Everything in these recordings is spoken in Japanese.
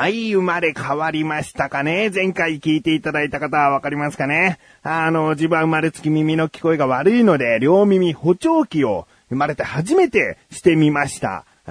はい、生まれ変わりましたかね？前回聞いていただいた方はわかりますかね？あの、自分は生まれつき耳の聞こえが悪いので、両耳補聴器を生まれて初めてしてみました。あ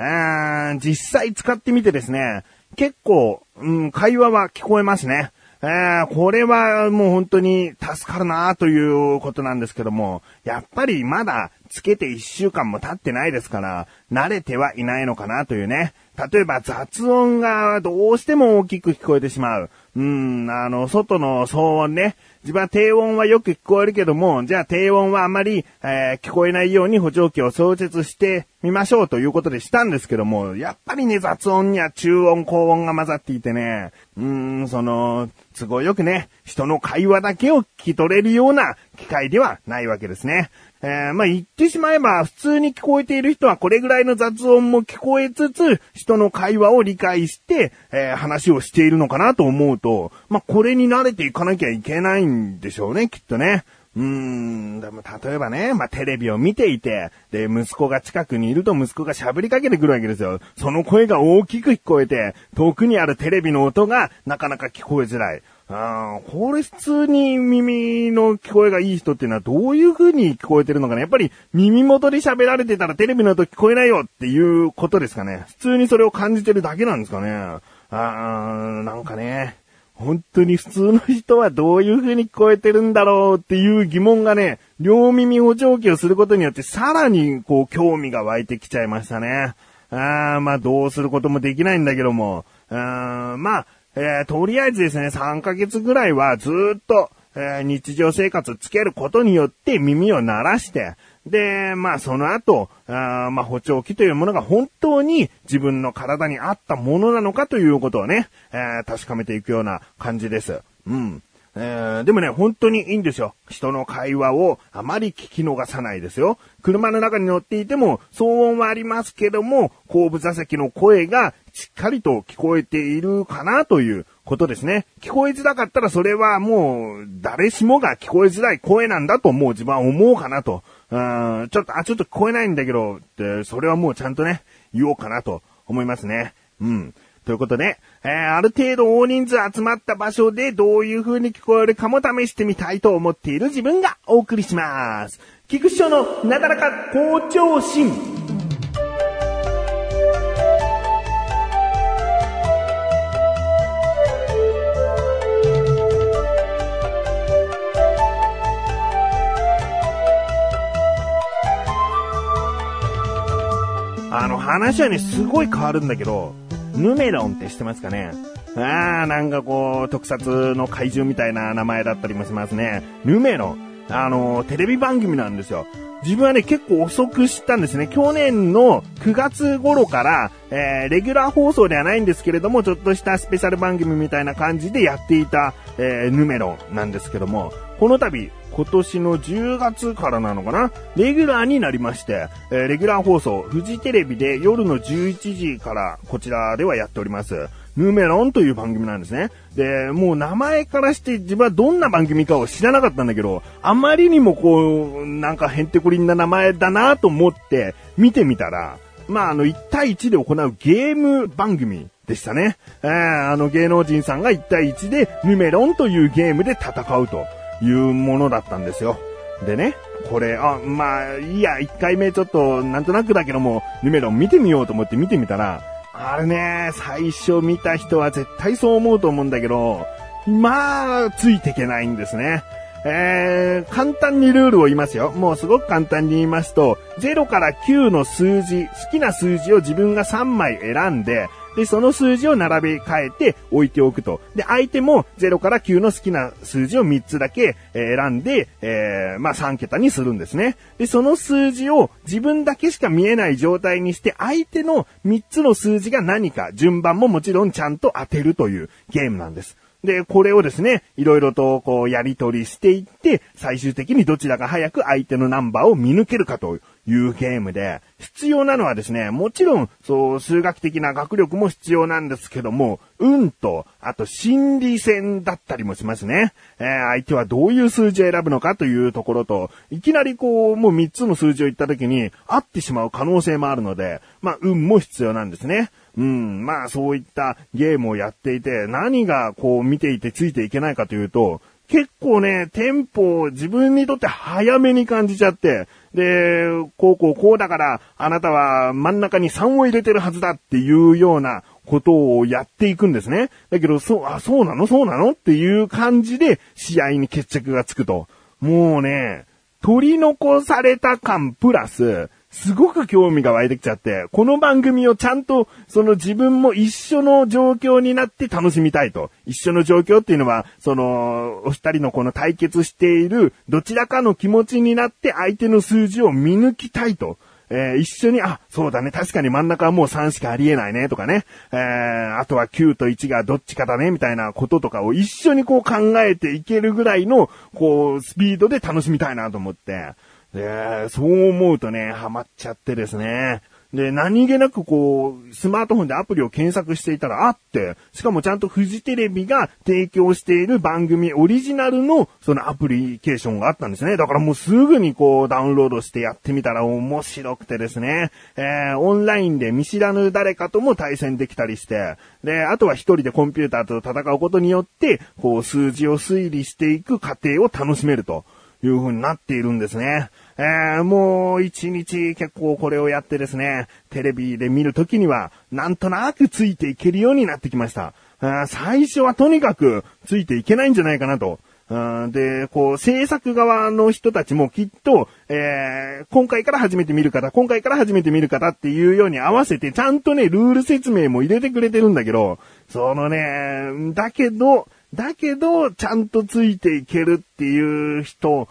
ー実際使ってみてですね、結構、うん、会話は聞こえますね。えー、これはもう本当に助かるなということなんですけども、やっぱりまだつけて1週間も経ってないですから、慣れてはいないのかなというね。例えば雑音がどうしても大きく聞こえてしまう。うん、あの、外の騒音ね。自分は低音はよく聞こえるけども、じゃあ低音はあまり、えー聞こえないように補聴器を装着してみましょうということでしたんですけども、やっぱりね、雑音には中音、高音が混ざっていてね、うーん、その、都合よくね、人の会話だけを聞き取れるような機械ではないわけですね。えーまあ、言ってしまえば、普通に聞こえている人はこれぐらいの雑音も聞こえつつ、人の会話を理解して、えー話をしているのかなと思うと、まあ、これに慣れていかなきゃいけないんでしょうね、きっとね。うーん、でも例えばね、まあ、テレビを見ていて、で、息子が近くにいると息子が喋りかけてくるわけですよ。その声が大きく聞こえて、遠くにあるテレビの音がなかなか聞こえづらい。あーこれ普通に耳の聞こえがいい人っていうのはどういう風に聞こえてるのかなやっぱり耳元で喋られてたらテレビの音聞こえないよっていうことですかね。普通にそれを感じてるだけなんですかね。あーなんかね、本当に普通の人はどういう風に聞こえてるんだろうっていう疑問がね、両耳補聴器をすることによってさらにこう興味が湧いてきちゃいましたね。あーまあどうすることもできないんだけども、あーまあ、えーとりあえずですね、3ヶ月ぐらいはずっと、えー日常生活つけることによって耳を鳴らして、で、まあその後、あまあ補聴器というものが本当に自分の体に合ったものなのかということをね、えー確かめていくような感じです。うん。えーでもね、本当にいいんですよ。人の会話をあまり聞き逃さないですよ。車の中に乗っていても騒音はありますけども、後部座席の声がしっかりと聞こえているかなということですね。聞こえづらかったらそれはもう誰しもが聞こえづらい声なんだともう自分は思うかなと。うんちょっと、あ、ちょっと聞こえないんだけど、って、それはもうちゃんとね、言おうかなと思いますね。うん。ということで、えーある程度大人数集まった場所でどういう風に聞こえるかも試してみたいと思っている自分がお送りします。菊師匠のなだらか校長心。あの話はね、すごい変わるんだけど、ヌメロンって知ってますかね？あー、なんかこう、特撮の怪獣みたいな名前だったりもしますね。ヌメロン。あの、テレビ番組なんですよ。自分はね、結構遅く知ったんですね。去年の9月頃から、えー、レギュラー放送ではないんですけれども、ちょっとしたスペシャル番組みたいな感じでやっていた、えー、ヌメロンなんですけども、この度、今年の10月からなのかな？レギュラーになりまして、えレギュラー放送、フジテレビで夜の11時からこちらではやっております。ヌメロンという番組なんですね。で、もう名前からして自分はどんな番組かを知らなかったんだけど、あまりにもこう、なんかヘンテコリンな名前だなと思って見てみたら、まああの1対1で行うゲーム番組でしたね。えーあの芸能人さんが1対1でヌメロンというゲームで戦うというものだったんですよ。でね、これ、あ、まあ、いいや、1回目ちょっと、なんとなくだけども、ヌメロン見てみようと思って見てみたら、あれね、最初見た人は絶対そう思うと思うんだけど、まあ、ついていけないんですね。えー、簡単にルールを言いますよ。もうすごく簡単に言いますと、0から9の数字、好きな数字を自分が3枚選んで、で、その数字を並べ替えて置いておくと。で、相手も0から9の好きな数字を3つだけ選んで、えーまあ3桁にするんですね。で、その数字を自分だけしか見えない状態にして、相手の3つの数字が何か、順番ももちろんちゃんと当てるというゲームなんです。で、これをですね、いろいろとこうやり取りしていって、最終的にどちらが早く相手のナンバーを見抜けるかというゲームで、必要なのはですね、もちろん、そう、数学的な学力も必要なんですけども、運と、あと心理戦だったりもしますね。えー、相手はどういう数字を選ぶのかというところと、いきなりこう、もう3つの数字を言った時に、合ってしまう可能性もあるので、まあ、運も必要なんですね。うん、まあそういったゲームをやっていて、何がこう見ていてついていけないかというと、結構ね、テンポを自分にとって早めに感じちゃって、で、こうこうこうだから、あなたは真ん中に3を入れてるはずだっていうようなことをやっていくんですね。だけど、そう、あ、そうなの？そうなの？っていう感じで試合に決着がつくと。もうね、取り残された感プラス、すごく興味が湧いてきちゃって、この番組をちゃんと、その自分も一緒の状況になって楽しみたいと。一緒の状況っていうのは、その、お二人のこの対決している、どちらかの気持ちになって相手の数字を見抜きたいと。えー、一緒に、あ、そうだね、確かに真ん中はもう3しかありえないね、とかね。えー、あとは9と1がどっちかだね、みたいなこととかを一緒にこう考えていけるぐらいの、こう、スピードで楽しみたいなと思って。で、そう思うとね、ハマっちゃってですね。で、何気なくこう、スマートフォンでアプリを検索していたらあって、しかもちゃんとフジテレビが提供している番組オリジナルのそのアプリケーションがあったんですね。だからもうすぐにこうダウンロードしてやってみたら面白くてですね、えー、オンラインで見知らぬ誰かとも対戦できたりして、で、あとは一人でコンピューターと戦うことによって、こう数字を推理していく過程を楽しめると。いう風になっているんですね。えー、もう一日結構これをやってですね、テレビで見るときには、なんとなくついていけるようになってきました。最初はとにかくついていけないんじゃないかなと。で、こう、制作側の人たちもきっと、えー、今回から初めて見る方、今回から初めて見る方っていうように合わせて、ちゃんとね、ルール説明も入れてくれてるんだけど、そのね、だけど、だけど、ちゃんとついていけるっていう人、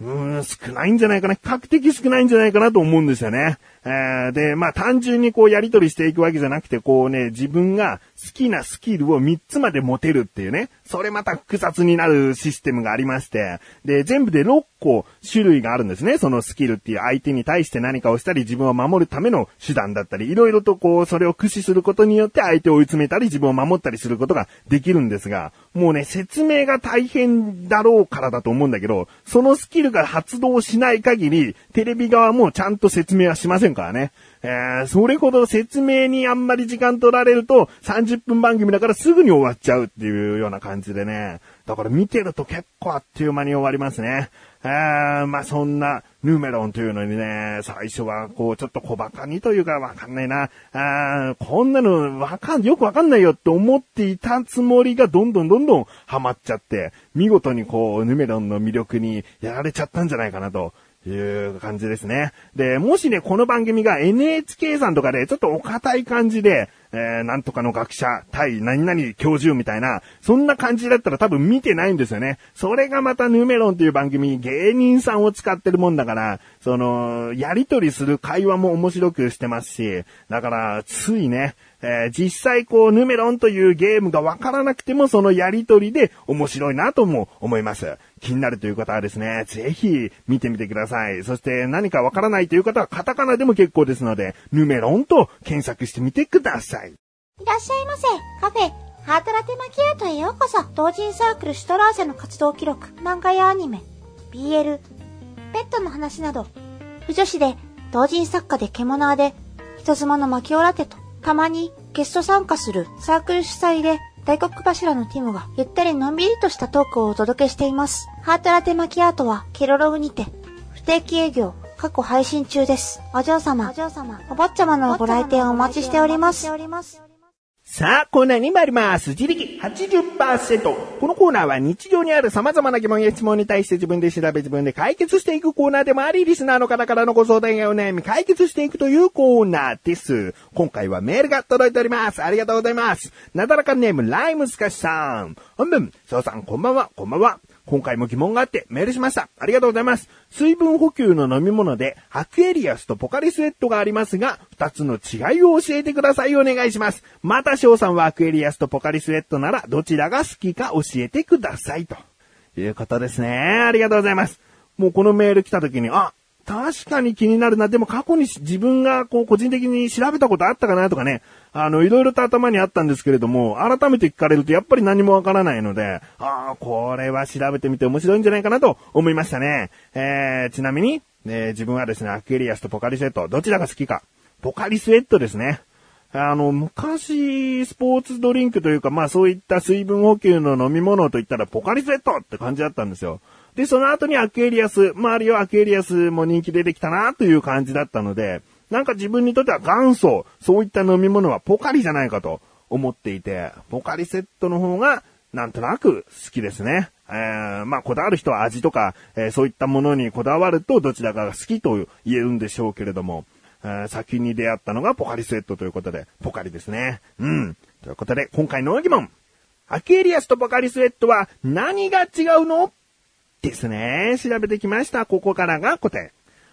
うーん、少ないんじゃないかな。比較的少ないんじゃないかなと思うんですよね。えー、で、まあ単純にこうやりとりしていくわけじゃなくて、こうね、自分が好きなスキルを3つまで持てるっていうね、それまた複雑になるシステムがありまして、で、全部で6個種類があるんですね。そのスキルっていう相手に対して何かをしたり、自分を守るための手段だったり、いろいろとこう、それを駆使することによって相手を追い詰めたり、自分を守ったりすることができるんですが、もうね、説明が大変だろうからだと思うんだけど、そのスキルが発動しない限り、テレビ側もちゃんと説明はしませんからね。えー、それほど説明にあんまり時間取られると30分番組だからすぐに終わっちゃうっていうような感じでね。だから見てると結構あっという間に終わりますね。えー、まあそんなヌメロンというのにね、最初はこうちょっと小馬鹿にというかわかんないな。あこんなのわかん、よくわかんないよって思っていたつもりがどんどんどんどんハマっちゃって、見事にこうヌメロンの魅力にやられちゃったんじゃないかなと。いう感じですね。で、もしね、この番組が NHK さんとかでちょっとお堅い感じで、えー、なんとかの学者、対何々教授みたいな、そんな感じだったら多分見てないんですよね。それがまたヌメロンっていう番組、芸人さんを使ってるもんだから、その、やりとりする会話も面白くしてますし、だから、ついね、えー、実際こう、ヌメロンというゲームがわからなくても、そのやりとりで面白いなとも思います。気になるという方はですね、ぜひ見てみてください。そして何かわからないという方はカタカナでも結構ですので、ヌメロンと検索してみてください。いらっしゃいませ。カフェ、ハートラテマキアートへようこそ。同人サークルシュトラーゼの活動記録、漫画やアニメ、BL、ペットの話など、不女子で、同人作家で獣で、人妻のマキオラテと、たまにゲスト参加するサークル主催で大黒柱のティムがゆったりのんびりとしたトークをお届けしています。ハートラテマキアートはケロログにて不定期営業過去配信中です。お嬢様、お嬢様、お坊ちゃまのご来店をお待ちしております。さあ、コーナーに参ります。自力80%。このコーナーは日常にある様々な疑問や質問に対して自分で調べ自分で解決していくコーナーでもあり、リスナーの方からのご相談やお悩み解決していくというコーナーです。今回はメールが届いております。ありがとうございます。なだらかネーム、ライムスカシさん。本文、翔さん、こんばんは、こんばんは。今回も疑問があってメールしました。ありがとうございます。水分補給の飲み物で、アクエリアスとポカリスエットがありますが、二つの違いを教えてください。お願いします。また翔さんはアクエリアスとポカリスエットなら、どちらが好きか教えてください。ということですね。ありがとうございます。もうこのメール来た時に、あ、確かに気になるな。でも過去に自分がこう個人的に調べたことあったかなとかね、あの、いろいろと頭にあったんですけれども、改めて聞かれるとやっぱり何もわからないので、ああ、これは調べてみて面白いんじゃないかなと思いましたね。えー、ちなみに、えー、自分はですね、アクエリアスとポカリスエット、どちらが好きか。ポカリスエットですね。あの、昔、スポーツドリンクというか、まあそういった水分補給の飲み物といったら、ポカリスエットって感じだったんですよ。で、その後にアクエリアス、周りはアクエリアスも人気出てきたなという感じだったので、なんか自分にとっては元祖、そういった飲み物はポカリじゃないかと思っていて、ポカリセットの方がなんとなく好きですね。えー、まあ、こだわる人は味とか、えー、そういったものにこだわるとどちらかが好きと言えるんでしょうけれども、えー、先に出会ったのがポカリセットということで、ポカリですね。うん。ということで、今回の疑問。アケエリアスとポカリスエットは何が違うの？ですね。調べてきました。ここからが答え。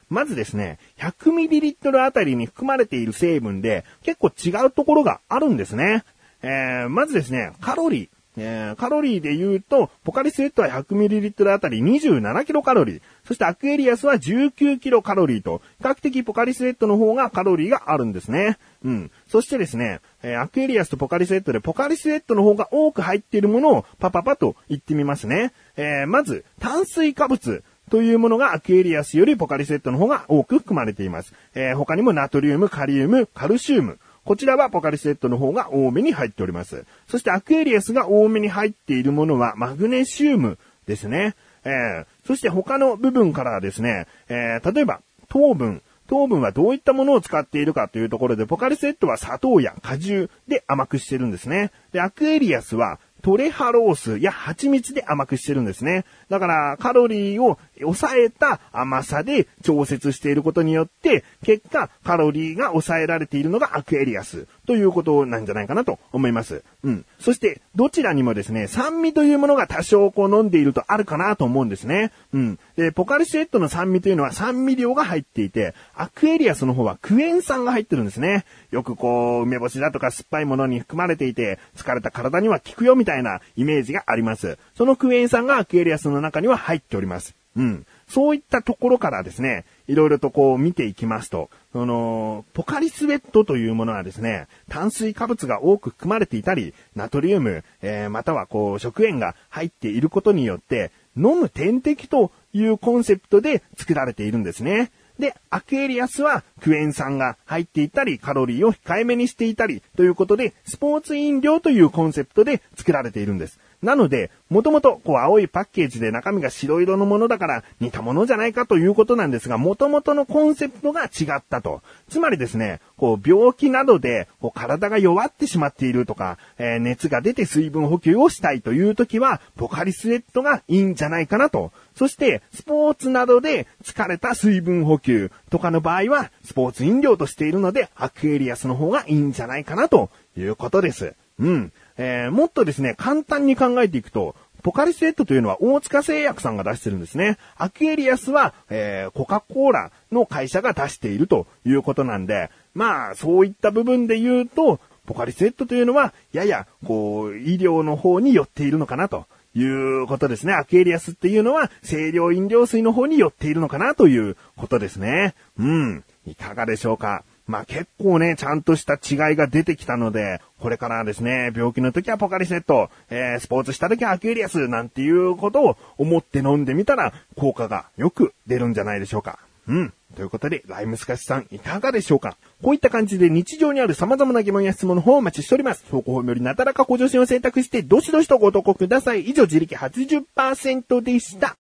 まずですね、100ml あたりに含まれている成分で結構違うところがあるんですね。えー、まずですね、カロリー。えー、カロリーで言うと、ポカリスエットは 100ml あたり 27kcal。そしてアクエリアスは 19kcal と、比較的ポカリスエットの方がカロリーがあるんですね。うん。そしてですね、えー、アクエリアスとポカリスエットでポカリスエットの方が多く入っているものをパパパと言ってみますね。えー、まず、炭水化物。というものがアクエリアスよりポカリスエットの方が多く含まれています。えー、他にもナトリウム、カリウム、カルシウム。こちらはポカリスエットの方が多めに入っております。そしてアクエリアスが多めに入っているものはマグネシウムですね。えー、そして他の部分からはですね、えー、例えば糖分、糖分はどういったものを使っているかというところで、ポカリスエットは砂糖や果汁で甘くしてるんですね。で、アクエリアスはトレハロースや蜂蜜で甘くしてるんですね。だからカロリーを抑えた甘さで調節していることによって、結果カロリーが抑えられているのがアクエリアスということなんじゃないかなと思います。うん。そしてどちらにもですね、酸味というものが多少こう飲んでいるとあるかなと思うんですね。うん。で、ポカリスエットの酸味というのは酸味料が入っていて、アクエリアスの方はクエン酸が入ってるんですね。よくこう、梅干しだとか酸っぱいものに含まれていて、疲れた体には効くよみたいななイメージがあります。そのクエン酸がアクエリアスの中には入っております。うん。そういったところからですね、いろいろとこう見ていきますと、その、ポカリスエットというものはですね、炭水化物が多く含まれていたり、ナトリウム、えー、またはこう食塩が入っていることによって、飲む点滴というコンセプトで作られているんですね。で、アクエリアスはクエン酸が入っていたり、カロリーを控えめにしていたり、ということで、スポーツ飲料というコンセプトで作られているんです。なので、もともと、こう、青いパッケージで中身が白色のものだから似たものじゃないかということなんですが、もともとのコンセプトが違ったと。つまりですね、こう、病気などで、こう、体が弱ってしまっているとか、えー、熱が出て水分補給をしたいという時は、ポカリスエットがいいんじゃないかなと。そして、スポーツなどで疲れた水分補給とかの場合は、スポーツ飲料としているので、アクエリアスの方がいいんじゃないかなということです。うん。えー、もっとですね、簡単に考えていくと、ポカリスエットというのは大塚製薬さんが出してるんですね。アクエリアスは、えー、コカ・コーラの会社が出しているということなんで、まあ、そういった部分で言うと、ポカリスエットというのは、やや、こう、医療の方に寄っているのかなということですね。アクエリアスっていうのは、清涼飲料水の方に寄っているのかなということですね。うん。いかがでしょうかまあ結構ね、ちゃんとした違いが出てきたので、これからですね、病気の時はポカリセット、えー、スポーツした時はアクエリアスなんていうことを思って飲んでみたら、効果がよく出るんじゃないでしょうか。うん。ということで、ライムスカシさん、いかがでしょうか？こういった感じで日常にある様々な疑問や質問の方をお待ちしております。投稿法よりなだらか向上心を選択して、どしどしとご投稿ください。以上、自力80%でした。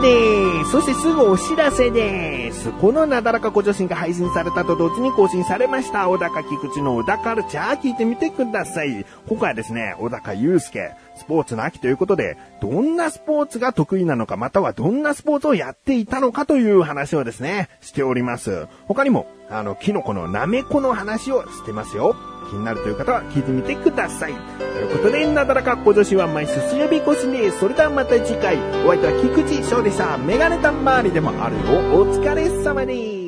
エンディングです。そしてすぐお知らせです。このなだらかご女子が配信されたと同時に更新されました。小高菊池の小高カルチャー聞いてみてください。今回はですね、小高祐介、スポーツの秋ということで、どんなスポーツが得意なのか、またはどんなスポーツをやっていたのかという話をですね、しております。他にも、あの、キノコのナメコの話をしてますよ。気になるという方は聞いてみてください。ということで、なだらか小女子は毎週水曜日越しです。それではまた次回、お相手は菊池翔でした。メガネタ周りでもあるよ。お疲れ様です。